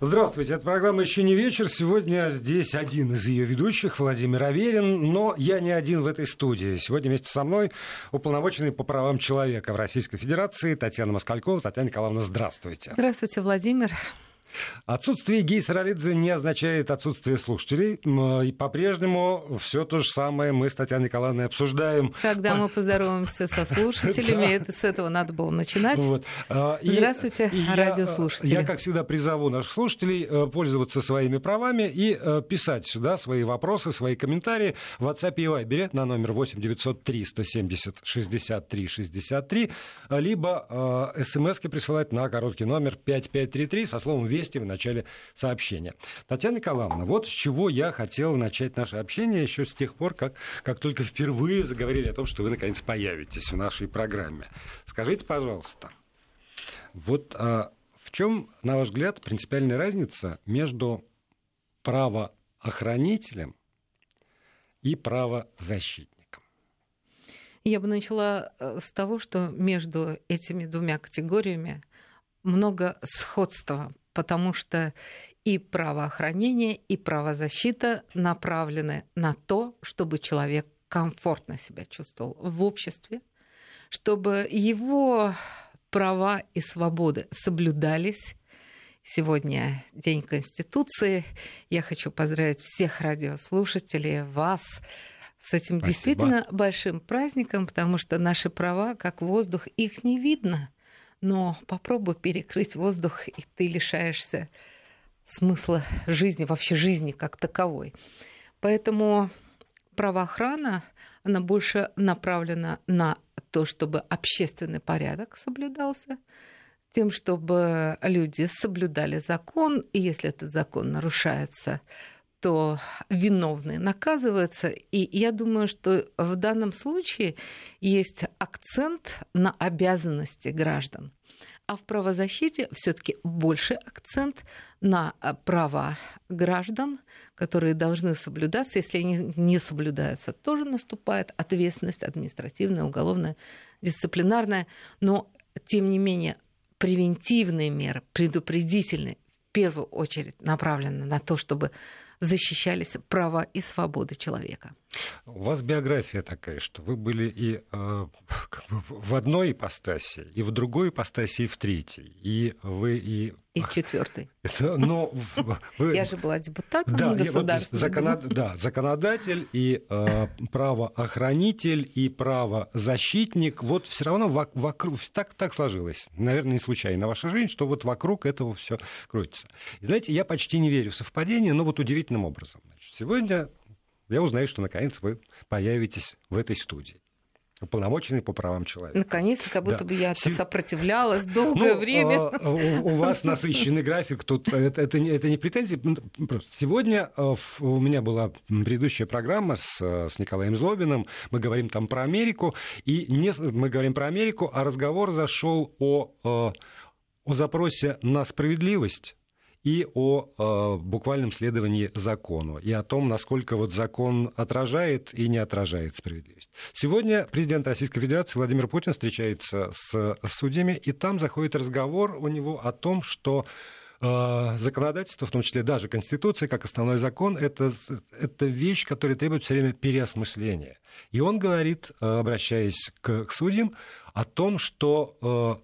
Здравствуйте, это программа «Еще не вечер». Сегодня здесь один из ее ведущих, Владимир Аверин, но я не один в этой студии. Сегодня вместе со мной уполномоченный по правам человека в Российской Федерации Татьяна Москалькова. Татьяна Николаевна, здравствуйте. Здравствуйте, Владимир. Отсутствие Гей Саралидзе не означает отсутствие слушателей. И по-прежнему все то же самое мы с Татьяной Николаевной обсуждаем. Когда мы поздороваемся со слушателями, это с этого надо было начинать. А, Здравствуйте, радиослушатели. Я, как всегда, призову наших слушателей э, пользоваться своими правами и э, писать сюда свои вопросы, свои комментарии в WhatsApp и Viber на номер 8 903 170 63 63, либо э, смс присылать на короткий номер 5533 со словом «Весь» «Вести» в начале сообщения. Татьяна Николаевна, вот с чего я хотел начать наше общение еще с тех пор, как, как только впервые заговорили о том, что вы наконец появитесь в нашей программе. Скажите, пожалуйста, вот а, в чем, на ваш взгляд, принципиальная разница между правоохранителем и правозащитником? Я бы начала э, с того, что между этими двумя категориями много сходства потому что и правоохранение, и правозащита направлены на то, чтобы человек комфортно себя чувствовал в обществе, чтобы его права и свободы соблюдались. Сегодня День Конституции. Я хочу поздравить всех радиослушателей, вас с этим Спасибо. действительно большим праздником, потому что наши права, как воздух, их не видно но попробуй перекрыть воздух, и ты лишаешься смысла жизни, вообще жизни как таковой. Поэтому правоохрана, она больше направлена на то, чтобы общественный порядок соблюдался, тем, чтобы люди соблюдали закон, и если этот закон нарушается, что виновные наказываются. И я думаю, что в данном случае есть акцент на обязанности граждан. А в правозащите все-таки больше акцент на права граждан, которые должны соблюдаться. Если они не соблюдаются, тоже наступает ответственность административная, уголовная, дисциплинарная. Но, тем не менее, превентивные меры, предупредительные, в первую очередь направлены на то, чтобы защищались права и свободы человека. У вас биография такая, что вы были и э, в одной ипостаси, и в другой ипостаси, и в третьей. И вы и и в четвертой. Это, но вы... Я же была депутатом да, государства. Вот, законод... Да, законодатель и э, правоохранитель, и правозащитник. Вот все равно вокруг... Так, так сложилось. Наверное, не случайно ваша жизнь, что вот вокруг этого все крутится. И знаете, я почти не верю в совпадение, но вот удивительным образом. Значит, сегодня я узнаю, что наконец вы появитесь в этой студии уполномоченный по правам человека. Наконец-то, как будто да. бы я Сев... сопротивлялась долгое ну, время. А, у, у вас насыщенный график, тут это, это, это не претензии. Ну, просто сегодня а, у меня была предыдущая программа с, с Николаем Злобиным, мы говорим там про Америку, и не, мы говорим про Америку, а разговор зашел о, а, о запросе на справедливость и о э, буквальном следовании закону, и о том, насколько вот закон отражает и не отражает справедливость. Сегодня президент Российской Федерации Владимир Путин встречается с судьями, и там заходит разговор у него о том, что э, законодательство, в том числе даже Конституция, как основной закон, это, это вещь, которая требует все время переосмысления. И он говорит, э, обращаясь к, к судьям, о том, что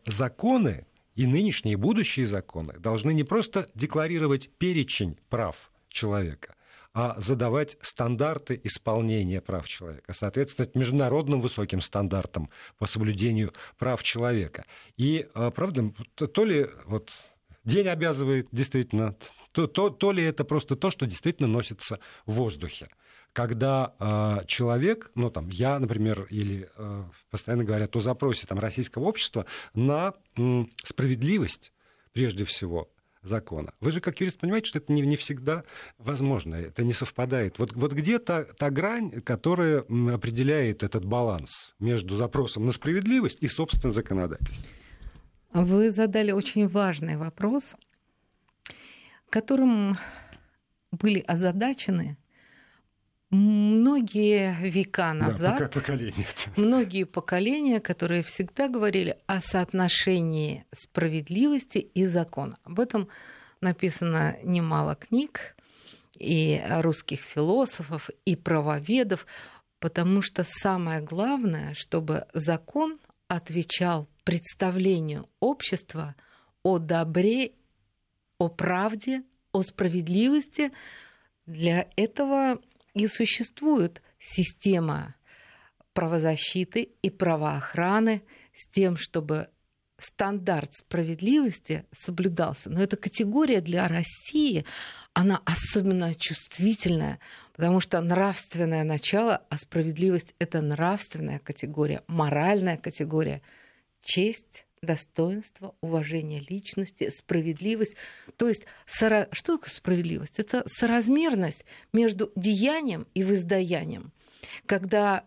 э, законы, и нынешние, и будущие законы должны не просто декларировать перечень прав человека, а задавать стандарты исполнения прав человека, соответствовать международным высоким стандартам по соблюдению прав человека. И, а, правда, то ли вот день обязывает действительно, то, то, то ли это просто то, что действительно носится в воздухе когда э, человек, ну там я, например, или э, постоянно говорят о запросе там, российского общества на э, справедливость, прежде всего, закона. Вы же как юрист понимаете, что это не, не всегда возможно, это не совпадает. Вот, вот где та, та грань, которая определяет этот баланс между запросом на справедливость и, собственно, законодательством? Вы задали очень важный вопрос, которым были озадачены многие века назад, да, поколения. многие поколения, которые всегда говорили о соотношении справедливости и закона. Об этом написано немало книг и русских философов, и правоведов, потому что самое главное, чтобы закон отвечал представлению общества о добре, о правде, о справедливости. Для этого и существует система правозащиты и правоохраны с тем, чтобы стандарт справедливости соблюдался. Но эта категория для России, она особенно чувствительная, потому что нравственное начало, а справедливость – это нравственная категория, моральная категория. Честь, достоинство, уважение личности, справедливость. То есть, что такое справедливость? Это соразмерность между деянием и воздаянием. Когда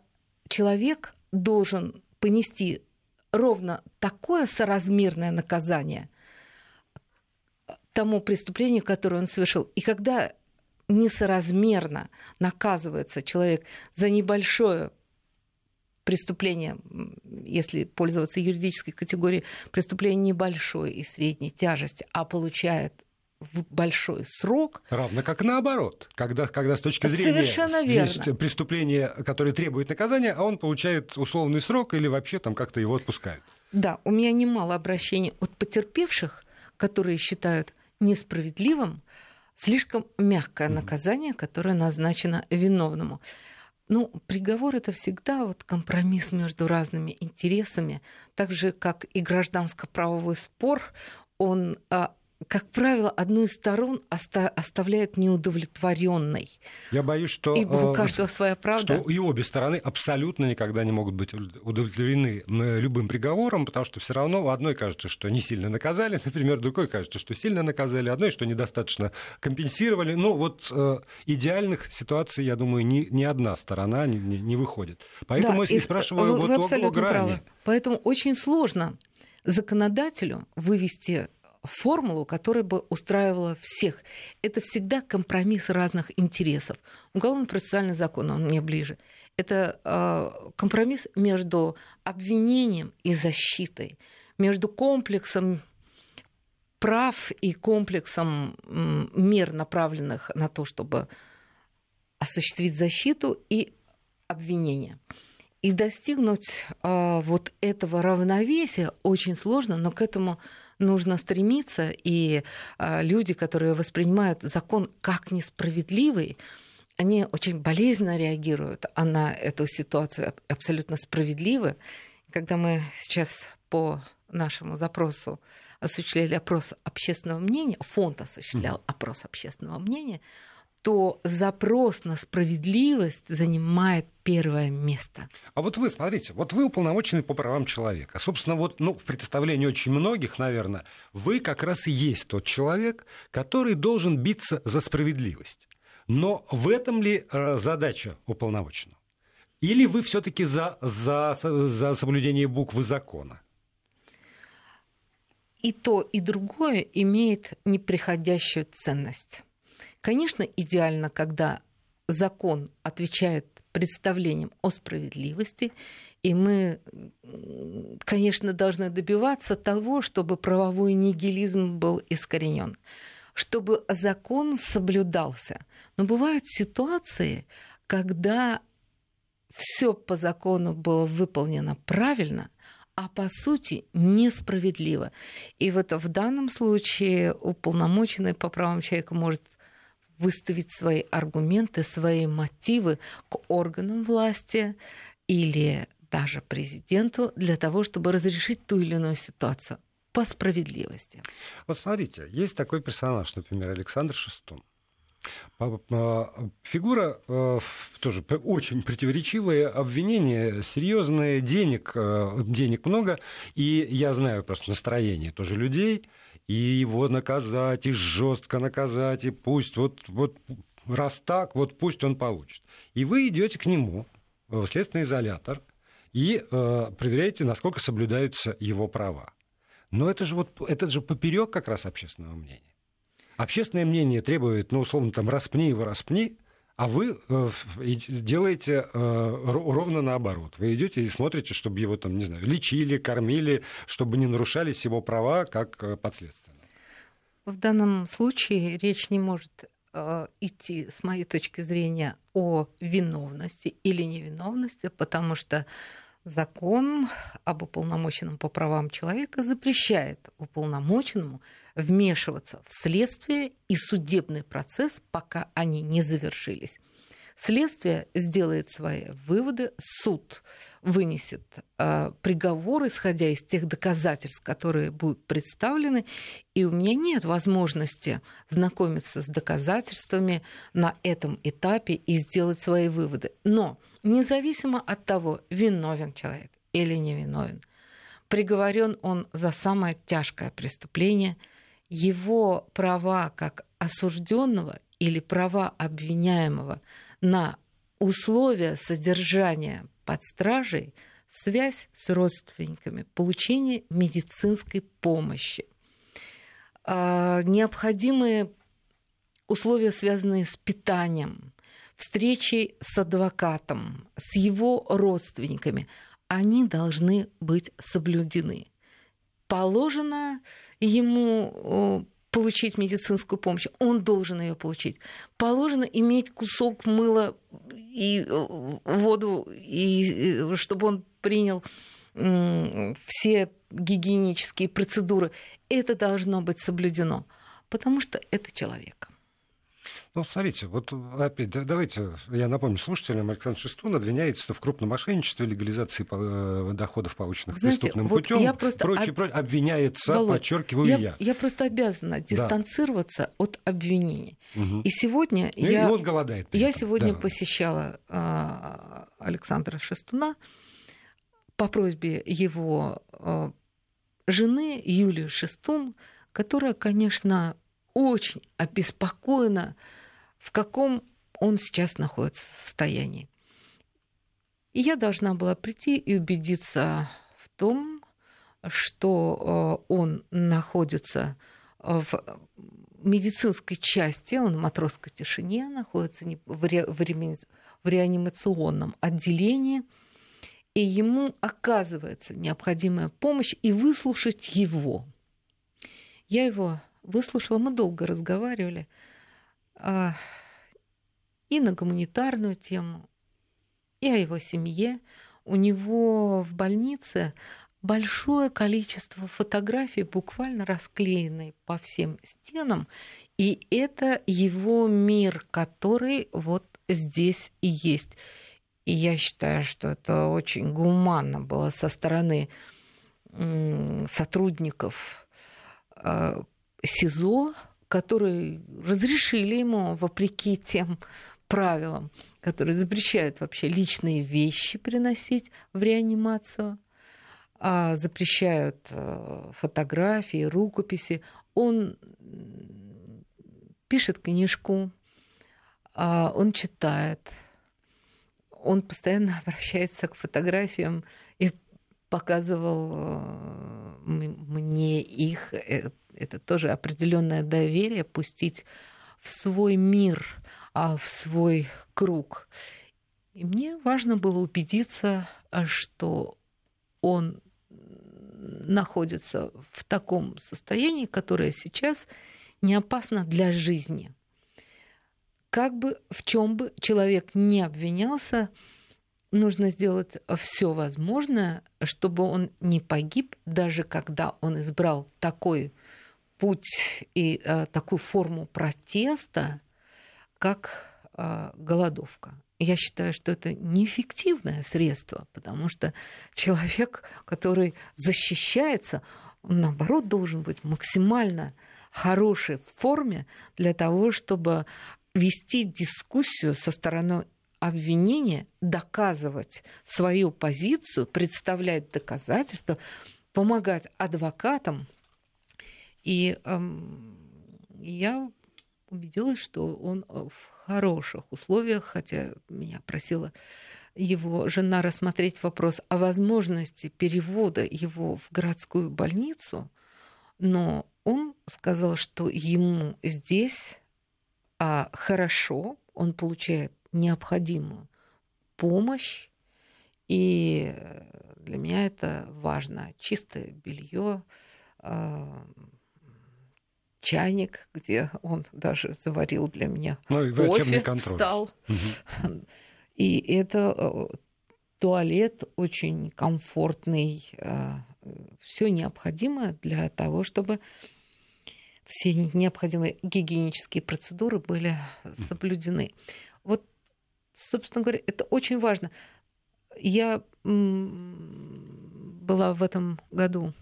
человек должен понести ровно такое соразмерное наказание тому преступлению, которое он совершил. И когда несоразмерно наказывается человек за небольшое преступление, если пользоваться юридической категорией, преступление небольшой и средней тяжести, а получает в большой срок. Равно как наоборот, когда, когда с точки зрения Совершенно верно. преступление, которое требует наказания, а он получает условный срок или вообще там как-то его отпускают. Да, у меня немало обращений от потерпевших, которые считают несправедливым слишком мягкое наказание, которое назначено виновному. Ну, приговор это всегда вот компромисс между разными интересами, так же как и гражданско-правовой спор, он а, как правило, одну из сторон оста- оставляет неудовлетворенной. Я боюсь, что, Ибо у э, каждого своя правда. что и обе стороны абсолютно никогда не могут быть удовлетворены любым приговором, потому что все равно у одной кажется, что не сильно наказали, например, другой кажется, что сильно наказали, одной, что недостаточно компенсировали. Ну, вот э, идеальных ситуаций, я думаю, ни, ни одна сторона не, не, не выходит. Поэтому да, и спрашиваю вы, вот вы о, о грани. Правы. Поэтому очень сложно законодателю вывести формулу, которая бы устраивала всех. Это всегда компромисс разных интересов. Уголовно-процессуальный закон, он мне ближе. Это э, компромисс между обвинением и защитой, между комплексом прав и комплексом мер, направленных на то, чтобы осуществить защиту и обвинение. И достигнуть э, вот этого равновесия очень сложно, но к этому нужно стремиться, и а, люди, которые воспринимают закон как несправедливый, они очень болезненно реагируют на эту ситуацию, абсолютно справедливо. Когда мы сейчас по нашему запросу осуществляли опрос общественного мнения, фонд осуществлял опрос общественного мнения, то запрос на справедливость занимает первое место. А вот вы, смотрите, вот вы уполномоченный по правам человека. Собственно, вот ну, в представлении очень многих, наверное, вы как раз и есть тот человек, который должен биться за справедливость. Но в этом ли э, задача уполномоченного? Или вы все-таки за, за, за соблюдение буквы закона? И то, и другое имеет неприходящую ценность. Конечно, идеально, когда закон отвечает представлениям о справедливости, и мы, конечно, должны добиваться того, чтобы правовой нигилизм был искоренен, чтобы закон соблюдался. Но бывают ситуации, когда все по закону было выполнено правильно, а по сути несправедливо. И вот в данном случае уполномоченный по правам человека может выставить свои аргументы, свои мотивы к органам власти или даже президенту для того, чтобы разрешить ту или иную ситуацию по справедливости. Вот смотрите, есть такой персонаж, например, Александр Шестун. Фигура э, тоже очень противоречивая, обвинения серьезные, денег, э, денег много, и я знаю просто настроение тоже людей, и его наказать, и жестко наказать, и пусть вот, вот раз так, вот пусть он получит. И вы идете к нему в следственный изолятор и э, проверяете, насколько соблюдаются его права. Но это же, вот, это же поперек как раз общественного мнения. Общественное мнение требует, ну, условно, там, распни его, распни, а вы э, делаете э, ровно наоборот. Вы идете и смотрите, чтобы его там, не знаю, лечили, кормили, чтобы не нарушались его права как э, подследственного. В данном случае речь не может э, идти, с моей точки зрения, о виновности или невиновности, потому что закон об уполномоченном по правам человека запрещает уполномоченному вмешиваться в следствие и судебный процесс, пока они не завершились. Следствие сделает свои выводы, суд вынесет э, приговор, исходя из тех доказательств, которые будут представлены, и у меня нет возможности знакомиться с доказательствами на этом этапе и сделать свои выводы. Но независимо от того, виновен человек или невиновен, приговорен он за самое тяжкое преступление, его права как осужденного или права обвиняемого на условия содержания под стражей, связь с родственниками, получение медицинской помощи, а, необходимые условия, связанные с питанием, встречей с адвокатом, с его родственниками, они должны быть соблюдены. Положено ему получить медицинскую помощь, он должен ее получить. Положено иметь кусок мыла и э, воду, и, чтобы он принял все гигиенические процедуры. Это должно быть соблюдено, потому что это человек. Ну, смотрите, вот опять, давайте я напомню слушателям, Александр Шестун обвиняется в крупном мошенничестве, легализации э, доходов, полученных Знаете, преступным вот путем, я просто прочее, об... прочее, обвиняется, Володь, подчеркиваю я, я. Я просто обязана дистанцироваться да. от обвинений. Угу. И сегодня ну, я... И он голодает. Я сегодня да. посещала э, Александра Шестуна по просьбе его э, жены Юлии Шестун, которая, конечно, очень обеспокоена в каком он сейчас находится состоянии. И я должна была прийти и убедиться в том, что э, он находится в медицинской части, он в матросской тишине находится в реанимационном отделении, и ему оказывается необходимая помощь и выслушать его. Я его выслушала, мы долго разговаривали. А, и на гуманитарную тему, и о его семье. У него в больнице большое количество фотографий, буквально расклеенные по всем стенам, и это его мир, который вот здесь и есть. И я считаю, что это очень гуманно было со стороны сотрудников а, СИЗО которые разрешили ему, вопреки тем правилам, которые запрещают вообще личные вещи приносить в реанимацию, а запрещают э, фотографии, рукописи. Он пишет книжку, а он читает, он постоянно обращается к фотографиям и показывал э, мне их э, это тоже определенное доверие пустить в свой мир, а в свой круг. И мне важно было убедиться, что он находится в таком состоянии, которое сейчас не опасно для жизни. Как бы в чем бы человек не обвинялся, нужно сделать все возможное, чтобы он не погиб, даже когда он избрал такой путь и э, такую форму протеста, как э, голодовка. Я считаю, что это неэффективное средство, потому что человек, который защищается, он, наоборот, должен быть максимально хорошей форме для того, чтобы вести дискуссию со стороны обвинения, доказывать свою позицию, представлять доказательства, помогать адвокатам и эм, я убедилась, что он э, в хороших условиях, хотя меня просила его жена рассмотреть вопрос о возможности перевода его в городскую больницу, но он сказал, что ему здесь а, хорошо, он получает необходимую помощь, и для меня это важно. Чистое белье, а, чайник, где он даже заварил для меня ну, и кофе, контроль. встал. Угу. И это э, туалет очень комфортный, э, все необходимое для того, чтобы все необходимые гигиенические процедуры были соблюдены. Вот, собственно говоря, это очень важно. Я была в этом году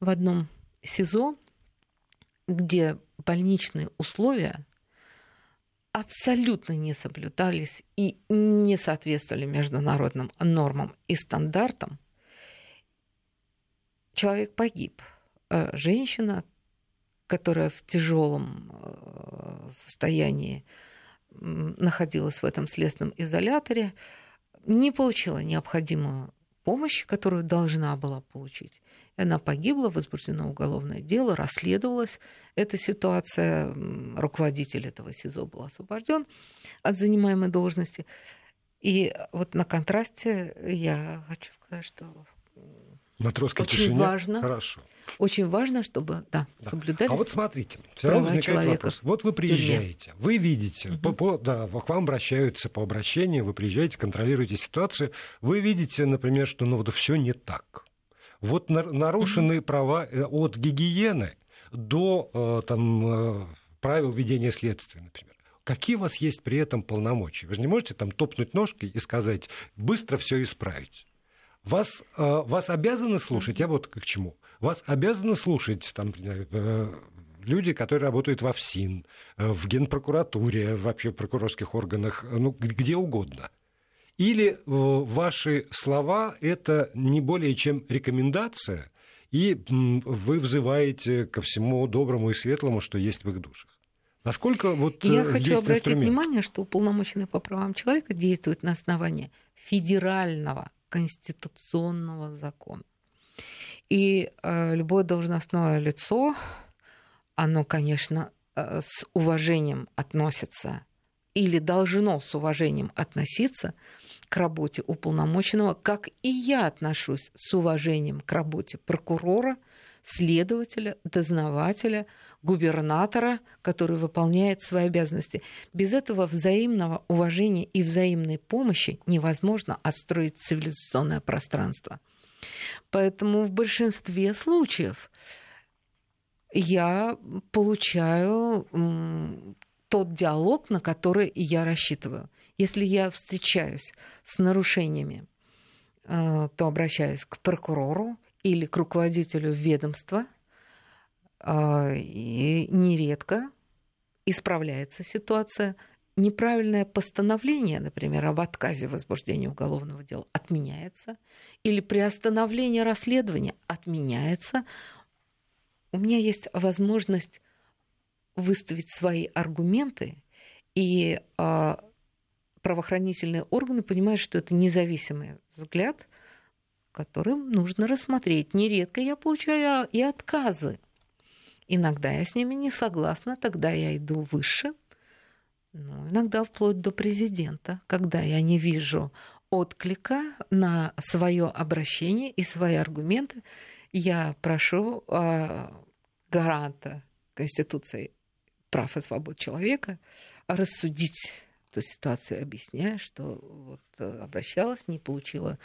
в одном СИЗО, где больничные условия абсолютно не соблюдались и не соответствовали международным нормам и стандартам, человек погиб. Э, женщина, которая в тяжелом э, состоянии находилась в этом следственном изоляторе, не получила необходимую помощь, которую должна была получить. Она погибла, возбуждено уголовное дело, расследовалась эта ситуация. Руководитель этого СИЗО был освобожден от занимаемой должности. И вот на контрасте я хочу сказать, что Матросской очень тишине. важно. Хорошо. Очень важно, чтобы да, да. соблюдались. А вот смотрите, все равно возникает вопрос. Вот вы приезжаете, вы видите, угу. по, по, да, к вам обращаются по обращению, вы приезжаете, контролируете ситуацию, вы видите, например, что ну вот все не так. Вот нарушены угу. права э, от гигиены до э, там, э, правил ведения следствия, например. Какие у вас есть при этом полномочия? Вы же не можете там топнуть ножкой и сказать быстро все исправить. Вас, вас обязаны слушать, я вот к чему. Вас обязаны слушать там, люди, которые работают во ФСИН, в Генпрокуратуре, вообще в прокурорских органах, ну, где угодно – или э, ваши слова это не более чем рекомендация, и вы взываете ко всему доброму и светлому, что есть в их душах? Насколько вот Я э, хочу обратить инструмент? внимание, что уполномоченный по правам человека действует на основании федерального конституционного закона. И э, любое должностное лицо, оно, конечно, э, с уважением относится или должно с уважением относиться к работе уполномоченного, как и я отношусь с уважением к работе прокурора, следователя, дознавателя, губернатора, который выполняет свои обязанности. Без этого взаимного уважения и взаимной помощи невозможно отстроить цивилизационное пространство. Поэтому в большинстве случаев я получаю тот диалог, на который я рассчитываю. Если я встречаюсь с нарушениями, э, то обращаюсь к прокурору или к руководителю ведомства, и нередко исправляется ситуация. Неправильное постановление, например, об отказе возбуждения уголовного дела отменяется, или приостановление расследования отменяется. У меня есть возможность выставить свои аргументы, и э, правоохранительные органы понимают, что это независимый взгляд, которым нужно рассмотреть. Нередко я получаю и отказы. Иногда я с ними не согласна, тогда я иду выше, ну, иногда вплоть до президента, когда я не вижу отклика на свое обращение и свои аргументы, я прошу э, гаранта Конституции прав и свобод человека, рассудить эту ситуацию, объясняя, что вот э, обращалась, не получила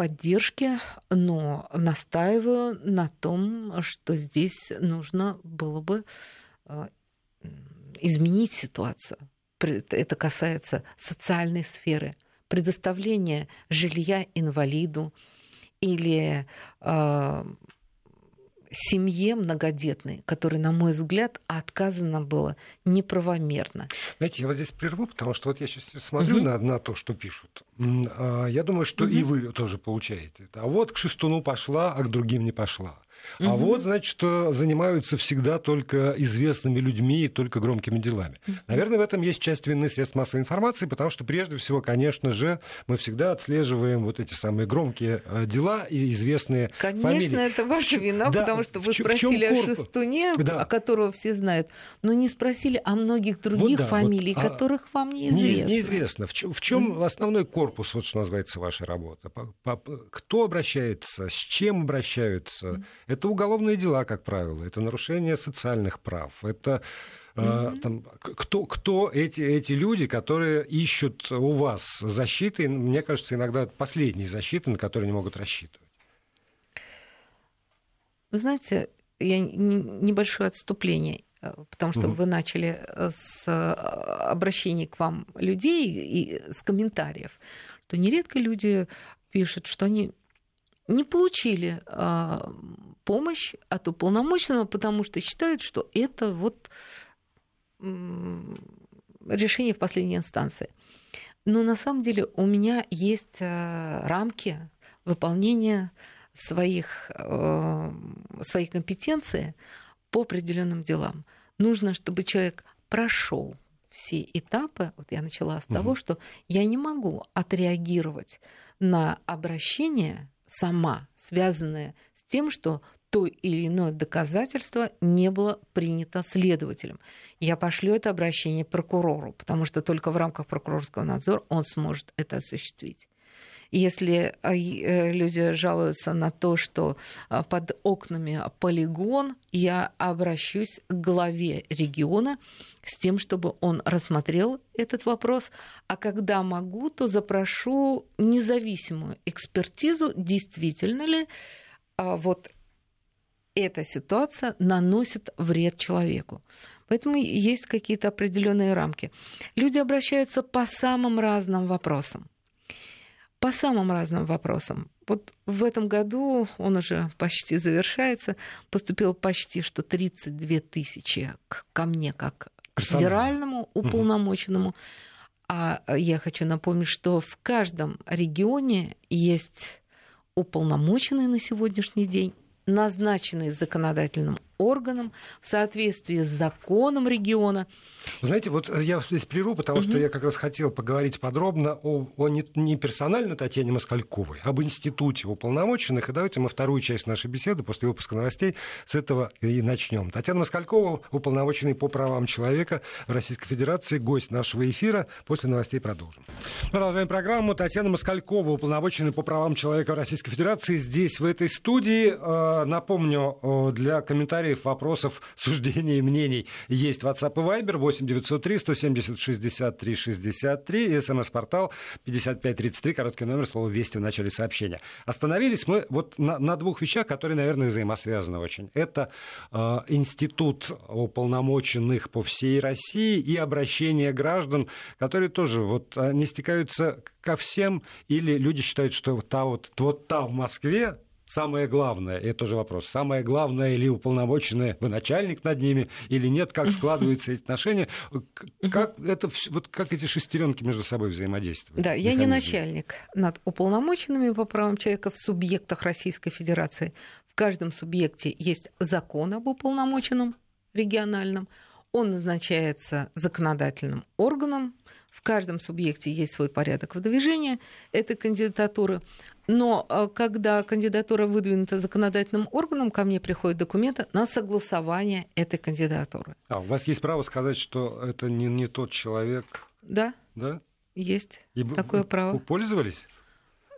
поддержки, но настаиваю на том, что здесь нужно было бы э, изменить ситуацию. Это касается социальной сферы, предоставления жилья инвалиду или э, семье многодетной, которой, на мой взгляд, отказано было неправомерно. Знаете, я вот здесь прерву, потому что вот я сейчас смотрю угу. на, на то, что пишут. А, я думаю, что угу. и вы тоже получаете. А вот к Шестуну пошла, а к другим не пошла. А угу. вот, значит, занимаются всегда только известными людьми и только громкими делами. Угу. Наверное, в этом есть часть вины средств массовой информации, потому что, прежде всего, конечно же, мы всегда отслеживаем вот эти самые громкие э, дела и известные Конечно, фамилии. Конечно, это ваша вина, да, потому что вы спросили о Шестуне, да. о которого все знают, но не спросили о многих других вот, да, фамилий, вот, которых а, вам неизвестно. Не, неизвестно. В чем, в чем mm. основной корпус, вот что называется, вашей работы? Кто обращается, с чем обращаются? Mm это уголовные дела, как правило, это нарушение социальных прав, это Mm-hmm. Там, кто, кто эти, эти люди, которые ищут у вас защиты? Мне кажется, иногда последние защиты, на которые они могут рассчитывать. Вы знаете, я небольшое отступление, э, потому что угу. вы начали э, с э, обращений к вам людей и с комментариев, что нередко люди пишут, что они не получили помощь от уполномоченного, потому что считают, что это вот решение в последней инстанции. Но на самом деле у меня есть рамки выполнения своих, э, своей компетенции по определенным делам. Нужно, чтобы человек прошел все этапы. Вот я начала с угу. того, что я не могу отреагировать на обращение сама, связанное тем, что то или иное доказательство не было принято следователем. Я пошлю это обращение прокурору, потому что только в рамках прокурорского надзора он сможет это осуществить. Если а, э, люди жалуются на то, что а, под окнами полигон, я обращусь к главе региона с тем, чтобы он рассмотрел этот вопрос, а когда могу, то запрошу независимую экспертизу, действительно ли вот эта ситуация наносит вред человеку. Поэтому есть какие-то определенные рамки. Люди обращаются по самым разным вопросам по самым разным вопросам. Вот в этом году, он уже почти завершается, поступило почти что 32 тысячи ко мне как к федеральному уполномоченному. Угу. А я хочу напомнить, что в каждом регионе есть уполномоченный на сегодняшний день назначенный законодательным органом в соответствии с законом региона. Знаете, вот я здесь прерву, потому угу. что я как раз хотел поговорить подробно о, о не, не персонально Татьяне Москальковой, об институте уполномоченных. И давайте мы вторую часть нашей беседы после выпуска новостей с этого и начнем. Татьяна Москалькова, уполномоченный по правам человека в Российской Федерации, гость нашего эфира. После новостей продолжим. Продолжаем программу. Татьяна Москалькова, уполномоченный по правам человека в Российской Федерации, здесь, в этой студии. Э, напомню, для комментариев комментариев, вопросов, суждений и мнений есть WhatsApp и Viber 8 903 170 63 63 и смс-портал 5533, короткий номер, слово «Вести» в начале сообщения. Остановились мы вот на, на двух вещах, которые, наверное, взаимосвязаны очень. Это э, институт уполномоченных по всей России и обращение граждан, которые тоже вот не стекаются ко всем, или люди считают, что та вот, вот та в Москве, самое главное, это тоже вопрос, самое главное или уполномоченное, вы начальник над ними или нет, как складываются эти отношения, как, это, вот как эти шестеренки между собой взаимодействуют? Да, я не начальник над уполномоченными по правам человека в субъектах Российской Федерации. В каждом субъекте есть закон об уполномоченном региональном, он назначается законодательным органом, в каждом субъекте есть свой порядок выдвижения этой кандидатуры. Но э, когда кандидатура выдвинута законодательным органом, ко мне приходят документы на согласование этой кандидатуры. А у вас есть право сказать, что это не, не тот человек? Да. Да? Есть И такое право. Пользовались?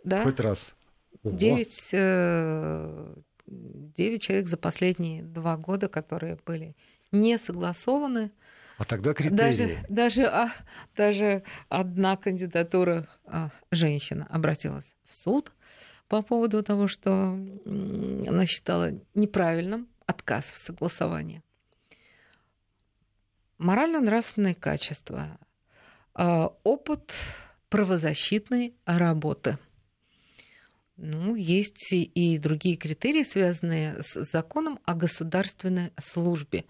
Да. Хоть раз? Девять, э, девять человек за последние два года, которые были не согласованы. А тогда критерии. Даже, даже, а, даже одна кандидатура а, женщина обратилась в суд по поводу того, что она считала неправильным отказ в согласовании. Морально-нравственные качества, а, опыт правозащитной работы. Ну, есть и другие критерии, связанные с законом о государственной службе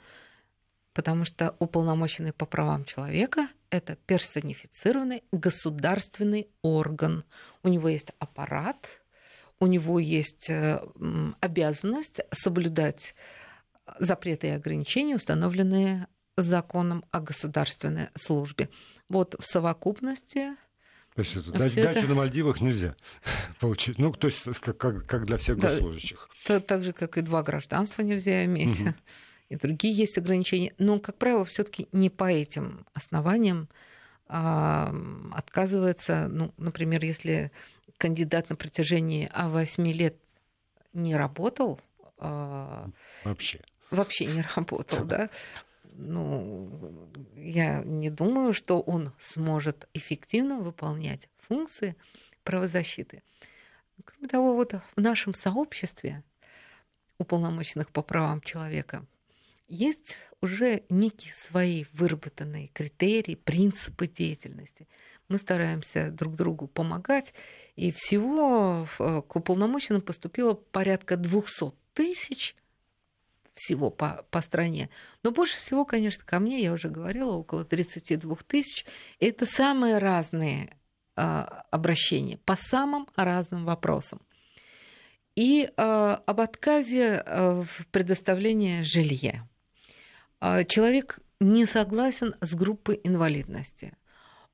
потому что уполномоченный по правам человека – это персонифицированный государственный орган. У него есть аппарат, у него есть э, обязанность соблюдать запреты и ограничения, установленные законом о государственной службе. Вот в совокупности то есть это, дачу это... на Мальдивах нельзя получить. Ну, то есть как, как, как для всех госслужащих. Да, так же, как и два гражданства нельзя иметь. Угу и другие есть ограничения. Но, как правило, все-таки не по этим основаниям а, отказывается, ну, например, если кандидат на протяжении 8 лет не работал вообще вообще не работал, да, ну, я не думаю, что он сможет эффективно выполнять функции правозащиты. Кроме того, вот в нашем сообществе уполномоченных по правам человека есть уже некие свои выработанные критерии, принципы деятельности. Мы стараемся друг другу помогать, и всего к уполномоченным поступило порядка 200 тысяч всего по, по стране. Но больше всего, конечно, ко мне, я уже говорила, около 32 тысяч. Это самые разные э, обращения по самым разным вопросам. И э, об отказе э, в предоставлении жилья. Э, человек не согласен с группой инвалидности.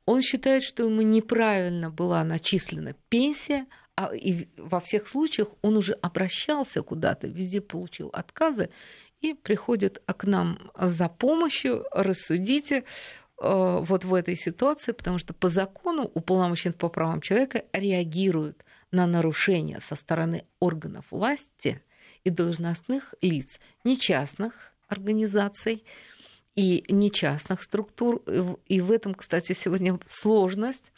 Он считает, что ему неправильно была начислена пенсия, а и во всех случаях он уже обращался куда-то, везде получил отказы и приходит к нам за помощью, рассудите э, вот в этой ситуации, потому что по закону уполномоченный по правам человека реагируют на нарушения со стороны органов власти и должностных лиц, не частных организаций и не частных структур. И в этом, кстати, сегодня сложность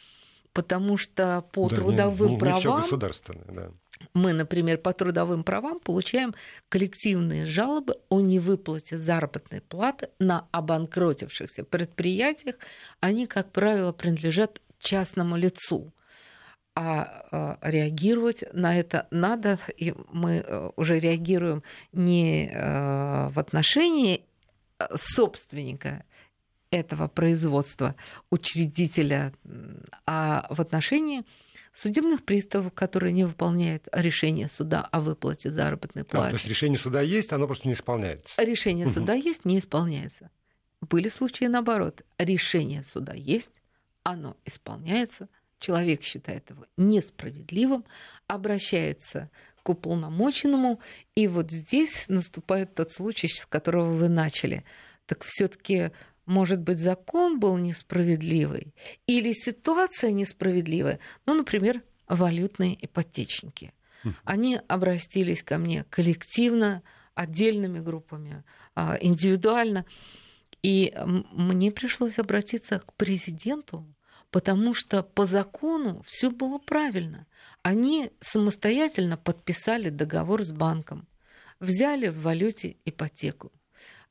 потому что по да, трудовым не, не, правам... Не да. Мы, например, по трудовым правам получаем коллективные жалобы о невыплате заработной платы на обанкротившихся предприятиях. Они, как правило, принадлежат частному лицу. А, а реагировать на это надо, и мы э, уже реагируем не э, в отношении собственника этого производства учредителя, а в отношении судебных приставов, которые не выполняют решение суда о выплате заработной платы. А, то есть решение суда есть, оно просто не исполняется. Решение угу. суда есть, не исполняется. Были случаи наоборот. Решение суда есть, оно исполняется, человек считает его несправедливым, обращается к уполномоченному, и вот здесь наступает тот случай, с которого вы начали. Так все-таки может быть, закон был несправедливый или ситуация несправедливая. Ну, например, валютные ипотечники. Они обратились ко мне коллективно, отдельными группами, а, индивидуально. И мне пришлось обратиться к президенту, потому что по закону все было правильно. Они самостоятельно подписали договор с банком, взяли в валюте ипотеку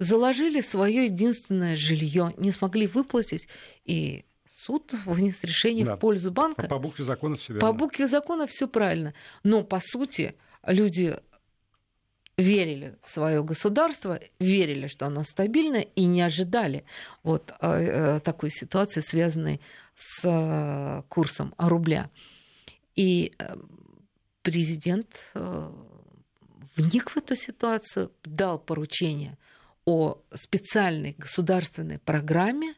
заложили свое единственное жилье, не смогли выплатить, и суд вынес решение да. в пользу банка. По, по букве закона все верно. По букве закона все правильно. Но по сути люди верили в свое государство, верили, что оно стабильно, и не ожидали вот э, э, такой ситуации, связанной с э, курсом рубля. И президент вник в эту ситуацию, дал поручение о специальной государственной программе,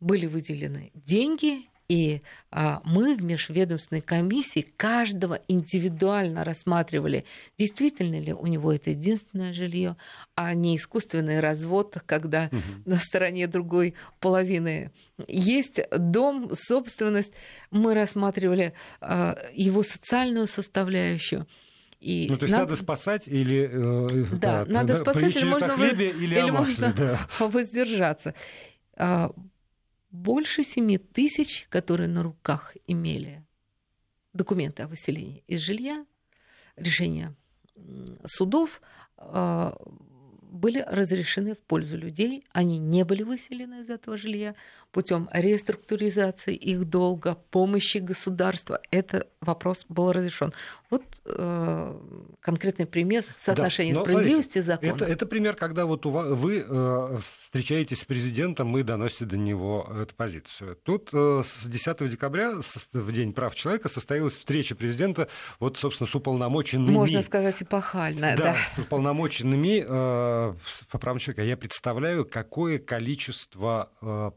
были выделены деньги, и а, мы в межведомственной комиссии каждого индивидуально рассматривали, действительно ли у него это единственное жилье, а не искусственный развод, когда угу. на стороне другой половины есть дом, собственность. Мы рассматривали а, его социальную составляющую. И ну, то есть надо, надо спасать или... Э, да, да, надо спасать, или можно, хлебе, или или можно да. воздержаться. Больше семи тысяч, которые на руках имели документы о выселении из жилья, решения судов, а, были разрешены в пользу людей. Они не были выселены из этого жилья путем реструктуризации их долга, помощи государства. Этот вопрос был разрешен. Вот э, конкретный пример соотношения да, справедливости и закона. Это, это пример, когда вот у вас, вы э, встречаетесь с президентом и доносите до него эту позицию. Тут э, с 10 декабря, в День прав человека, состоялась встреча президента вот, собственно, с уполномоченными... Можно сказать, эпохальная. Да, да. с уполномоченными э, по правам человека. Я представляю, какое количество э,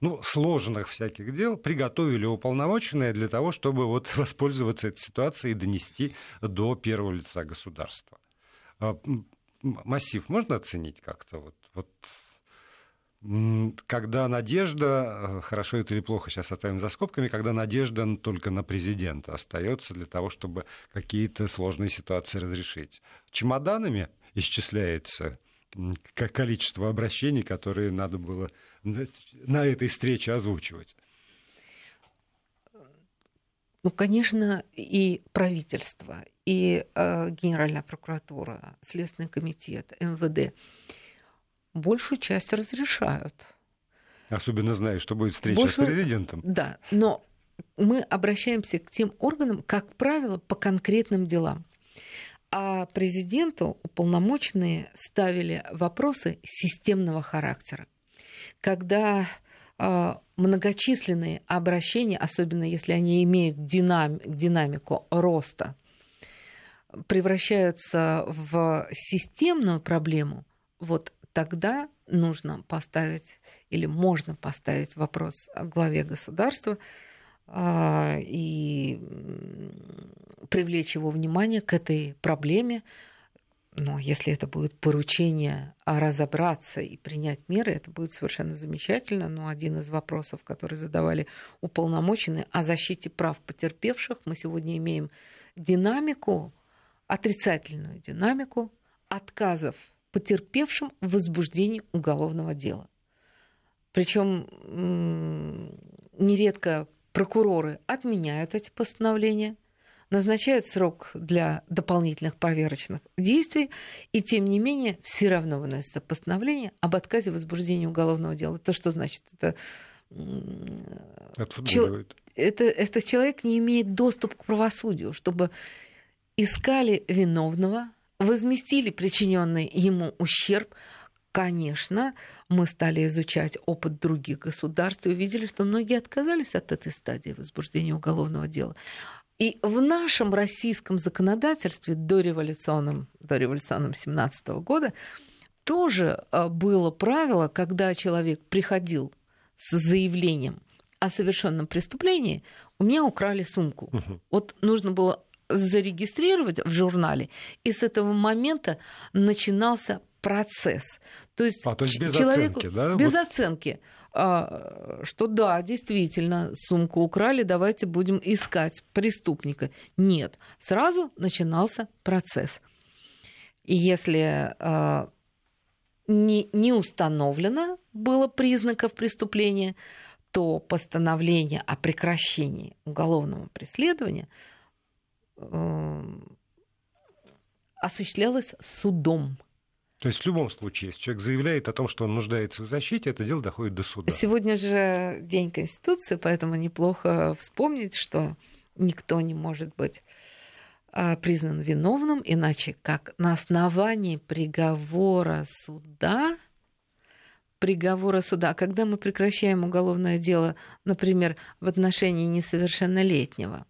ну, сложных всяких дел приготовили уполномоченные для того, чтобы вот воспользоваться этой ситуацией и донести до первого лица государства. А, массив можно оценить как-то? Вот, вот когда надежда, хорошо это или плохо, сейчас оставим за скобками, когда надежда только на президента остается для того, чтобы какие-то сложные ситуации разрешить. Чемоданами исчисляется количество обращений, которые надо было на этой встрече озвучивать. Ну, конечно, и правительство, и э, Генеральная прокуратура, Следственный комитет, МВД большую часть разрешают. Особенно зная, что будет встреча Больше... с президентом. Да, но мы обращаемся к тем органам, как правило, по конкретным делам. А президенту уполномоченные ставили вопросы системного характера. Когда э, многочисленные обращения, особенно если они имеют динам, динамику роста, превращаются в системную проблему, вот тогда нужно поставить или можно поставить вопрос главе государства а, и привлечь его внимание к этой проблеме. Но если это будет поручение разобраться и принять меры, это будет совершенно замечательно. Но один из вопросов, который задавали уполномоченные о защите прав потерпевших, мы сегодня имеем динамику, отрицательную динамику отказов потерпевшим в возбуждении уголовного дела. Причем нередко прокуроры отменяют эти постановления, назначают срок для дополнительных проверочных действий, и тем не менее все равно выносится постановление об отказе возбуждения уголовного дела. То, что значит, это, Чел... это, это человек не имеет доступ к правосудию, чтобы искали виновного, возместили причиненный ему ущерб, конечно, мы стали изучать опыт других государств и увидели, что многие отказались от этой стадии возбуждения уголовного дела. И в нашем российском законодательстве до революционном, до революционном 17 года тоже а, было правило, когда человек приходил с заявлением о совершенном преступлении, у меня украли сумку. Угу. Вот нужно было зарегистрировать в журнале, и с этого момента начинался процесс. То есть, а, то есть без человеку, оценки, да? Без вот... оценки. А, что да, действительно, сумку украли, давайте будем искать преступника. Нет, сразу начинался процесс. И если а, не, не установлено было признаков преступления, то постановление о прекращении уголовного преследования – Эм, осуществлялось судом. То есть в любом случае, если человек заявляет о том, что он нуждается в защите, это дело доходит до суда. Сегодня же День Конституции, поэтому неплохо вспомнить, что никто не может быть а, признан виновным, иначе как на основании приговора суда, приговора суда, когда мы прекращаем уголовное дело, например, в отношении несовершеннолетнего,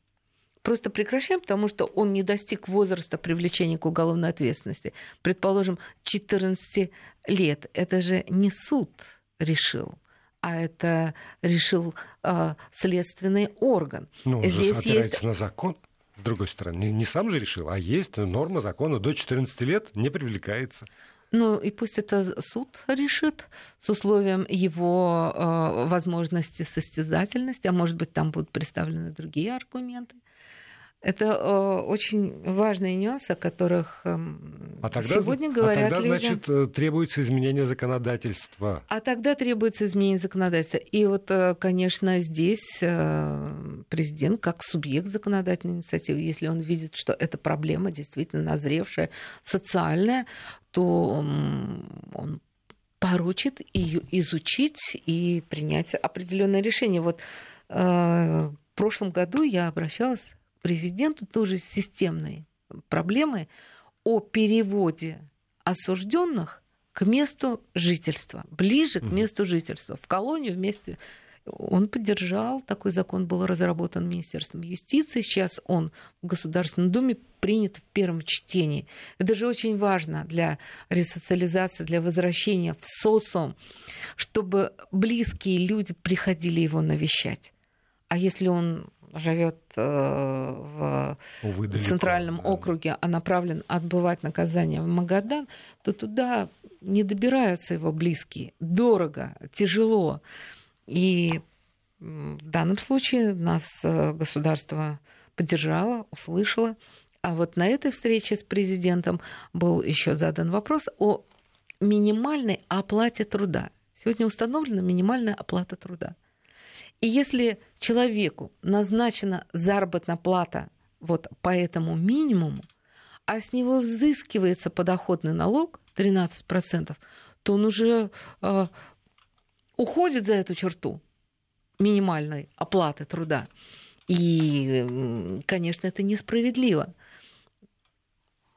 просто прекращаем, потому что он не достиг возраста привлечения к уголовной ответственности. Предположим, 14 лет. Это же не суд решил а это решил э, следственный орган. Ну, Здесь есть... на закон. С другой стороны, не, не сам же решил, а есть норма закона до 14 лет не привлекается. Ну и пусть это суд решит с условием его э, возможности состязательности, а может быть там будут представлены другие аргументы. Это э, очень важные нюансы, о которых э, а тогда, сегодня говорят а тогда, люди. значит, э, требуется изменение законодательства. А тогда требуется изменение законодательства. И вот, э, конечно, здесь президент, как субъект законодательной инициативы, если он видит, что эта проблема действительно назревшая, социальная, то он поручит ее изучить и принять определенное решение. Вот в прошлом году я обращалась президенту тоже системной проблемы о переводе осужденных к месту жительства, ближе к месту жительства, в колонию вместе. Он поддержал, такой закон был разработан Министерством юстиции, сейчас он в Государственном Думе принят в первом чтении. Это же очень важно для ресоциализации, для возвращения в социум, чтобы близкие люди приходили его навещать. А если он живет в Увы, центральном да. округе, а направлен отбывать наказание в Магадан, то туда не добираются его близкие. Дорого, тяжело. И в данном случае нас государство поддержало, услышало. А вот на этой встрече с президентом был еще задан вопрос о минимальной оплате труда. Сегодня установлена минимальная оплата труда. И если человеку назначена заработная плата вот по этому минимуму, а с него взыскивается подоходный налог 13%, то он уже э, уходит за эту черту минимальной оплаты труда. И, конечно, это несправедливо.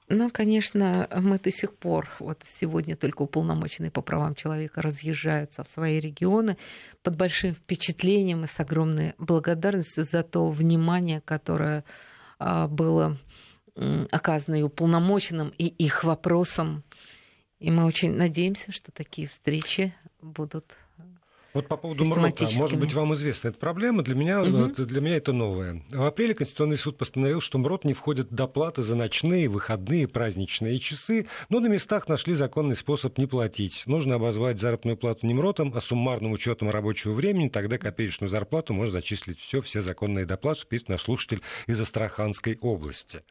Но, конечно, мы до сих пор, вот сегодня только уполномоченные по правам человека разъезжаются в свои регионы под большим впечатлением и с огромной благодарностью за то внимание, которое а, было оказано и уполномоченным, и их вопросам. И мы очень надеемся, что такие встречи будут вот по поводу МРОТа, может быть, вам известна эта проблема, для меня, угу. для меня это новое. В апреле Конституционный суд постановил, что МРОТ не входит в доплаты за ночные, выходные, праздничные часы, но на местах нашли законный способ не платить. Нужно обозвать заработную плату не МРОТом, а суммарным учетом рабочего времени, тогда копеечную зарплату можно зачислить все, все законные доплаты, пишет наш слушатель из Астраханской области.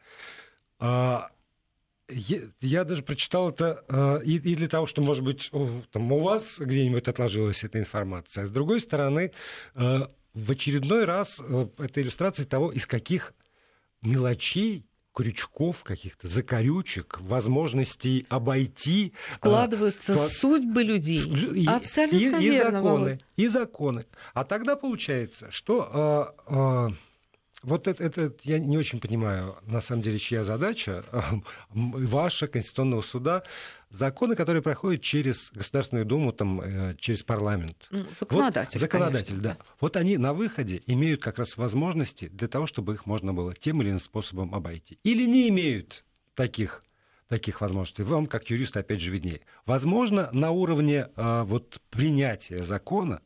Я даже прочитал это а, и, для того, что, может быть, там, у вас где-нибудь отложилась эта информация. А с другой стороны, а, в очередной раз а, это иллюстрация того, из каких мелочей крючков, каких-то закорючек, возможностей обойти... Складываются а, судьбы людей. И, Абсолютно и, и верно, законы, Володь. и законы. А тогда получается, что а, а, вот это, это я не очень понимаю, на самом деле, чья задача, ваша, Конституционного суда, законы, которые проходят через Государственную Думу, там, э, через парламент. Ну, законодатель, вот, Законодатель, конечно, да. да. Вот они на выходе имеют как раз возможности для того, чтобы их можно было тем или иным способом обойти. Или не имеют таких таких возможностей. Вам, как юрист, опять же, виднее. Возможно, на уровне а, вот, принятия закона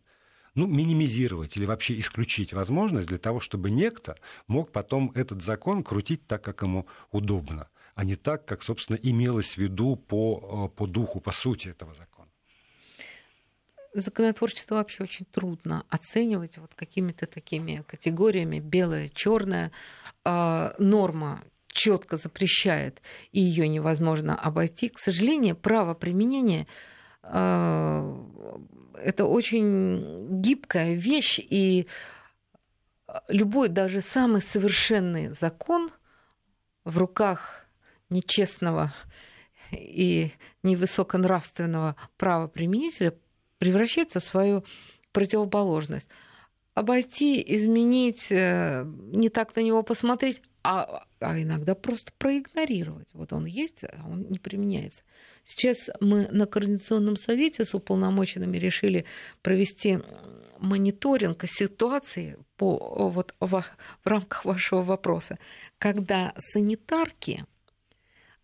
ну, минимизировать или вообще исключить возможность для того, чтобы некто мог потом этот закон крутить так, как ему удобно, а не так, как, собственно, имелось в виду по, э, по духу, по сути этого закона. Законотворчество вообще очень трудно оценивать вот какими-то такими категориями белое, черное. А, норма четко запрещает, и ее невозможно обойти. К сожалению, право применения это очень гибкая вещь, и любой, даже самый совершенный закон в руках нечестного и невысоконравственного правоприменителя превращается в свою противоположность. Обойти, изменить, э, не так на него посмотреть, а, а иногда просто проигнорировать. Вот он есть, а он не применяется. Сейчас мы на Координационном совете с уполномоченными решили провести мониторинг ситуации по, вот, в, в рамках вашего вопроса, когда санитарки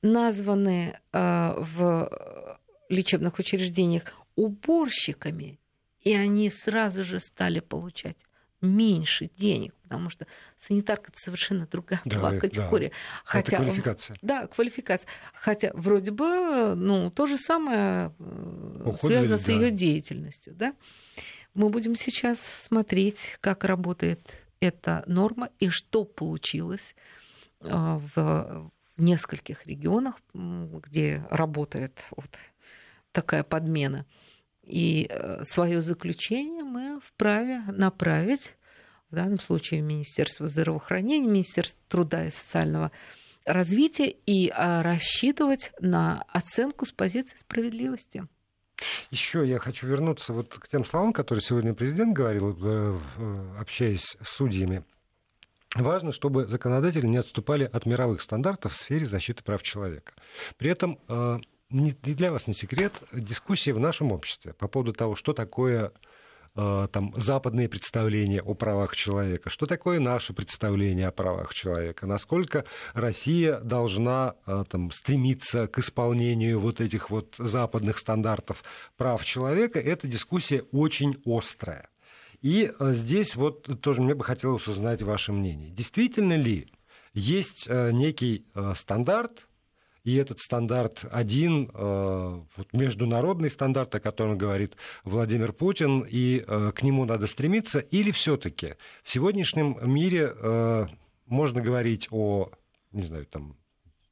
названы э, в лечебных учреждениях уборщиками, и они сразу же стали получать меньше денег, потому что санитарка это совершенно другая да, была категория. Да. Хотя, это квалификация. Да, квалификация. Хотя вроде бы ну, то же самое э, Уходили, связано с да. ее деятельностью. Да? Мы будем сейчас смотреть, как работает эта норма и что получилось э, в нескольких регионах, где работает вот такая подмена. И э, свое заключение мы вправе направить, в данном случае Министерство здравоохранения, Министерство труда и социального развития, и а, рассчитывать на оценку с позиции справедливости. Еще я хочу вернуться вот к тем словам, которые сегодня президент говорил, э, общаясь с судьями. Важно, чтобы законодатели не отступали от мировых стандартов в сфере защиты прав человека. При этом э, не для вас не секрет, дискуссии в нашем обществе по поводу того, что такое э, там, западные представления о правах человека, что такое наше представление о правах человека, насколько Россия должна э, там, стремиться к исполнению вот этих вот западных стандартов прав человека, эта дискуссия очень острая. И здесь вот тоже мне бы хотелось узнать ваше мнение. Действительно ли есть некий стандарт, и этот стандарт один, вот международный стандарт, о котором говорит Владимир Путин, и к нему надо стремиться, или все-таки в сегодняшнем мире можно говорить о, не знаю, там,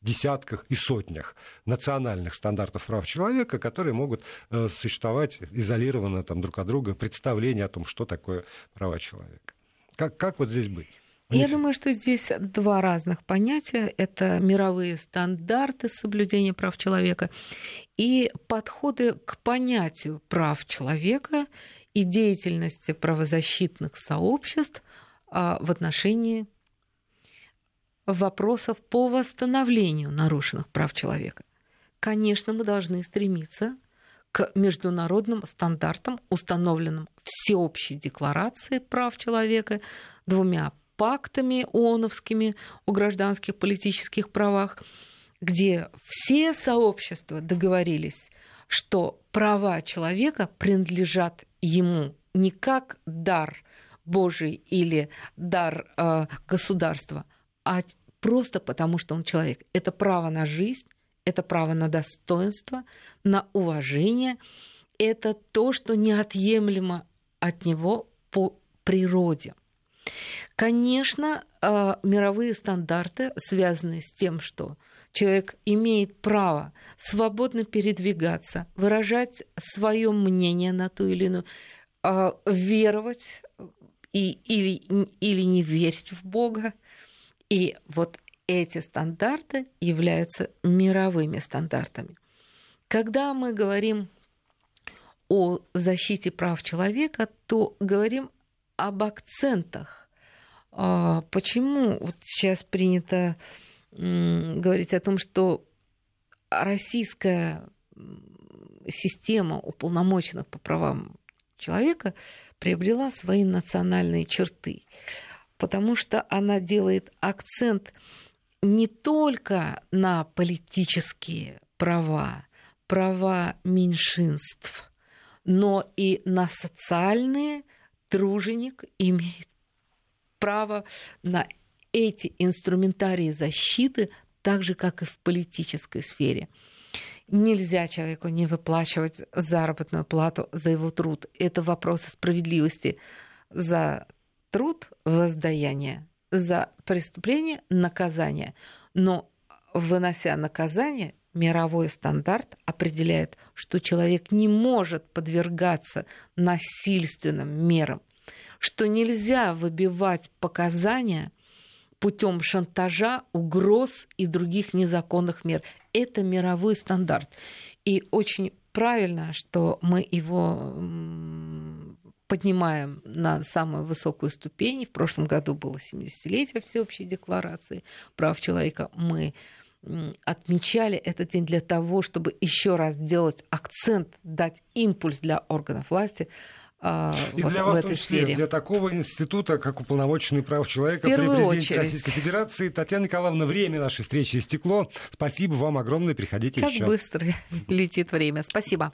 десятках и сотнях национальных стандартов прав человека, которые могут э, существовать изолированно там, друг от друга, представление о том, что такое права человека. Как, как вот здесь быть? Я думаю, что здесь два разных понятия. Это мировые стандарты соблюдения прав человека и подходы к понятию прав человека и деятельности правозащитных сообществ а, в отношении вопросов по восстановлению нарушенных прав человека. Конечно, мы должны стремиться к международным стандартам, установленным Всеобщей декларацией прав человека, двумя пактами ООНовскими о гражданских политических правах, где все сообщества договорились, что права человека принадлежат ему не как дар Божий или дар э, государства, а просто потому, что он человек. Это право на жизнь, это право на достоинство, на уважение. Это то, что неотъемлемо от него по природе. Конечно, а, мировые стандарты связаны с тем, что человек имеет право свободно передвигаться, выражать свое мнение на ту или иную, а, веровать и, или, или не верить в Бога, и вот эти стандарты являются мировыми стандартами. Когда мы говорим о защите прав человека, то говорим об акцентах. А, почему вот сейчас принято говорить о том, что российская система уполномоченных по правам человека приобрела свои национальные черты потому что она делает акцент не только на политические права, права меньшинств, но и на социальные. Труженик имеет право на эти инструментарии защиты, так же, как и в политической сфере. Нельзя человеку не выплачивать заработную плату за его труд. Это вопрос справедливости за труд воздаяние, за преступление наказание. Но вынося наказание, мировой стандарт определяет, что человек не может подвергаться насильственным мерам, что нельзя выбивать показания путем шантажа, угроз и других незаконных мер. Это мировой стандарт. И очень правильно, что мы его поднимаем на самую высокую ступень. В прошлом году было 70-летие Всеобщей декларации прав человека. Мы отмечали этот день для того, чтобы еще раз сделать акцент, дать импульс для органов власти а, и вот для вас в этой числе, сфере. Для такого института, как уполномоченный прав человека при президенте очередь. Российской Федерации. Татьяна Николаевна, время нашей встречи истекло. Спасибо вам огромное. Приходите как еще. Как быстро летит время. Спасибо.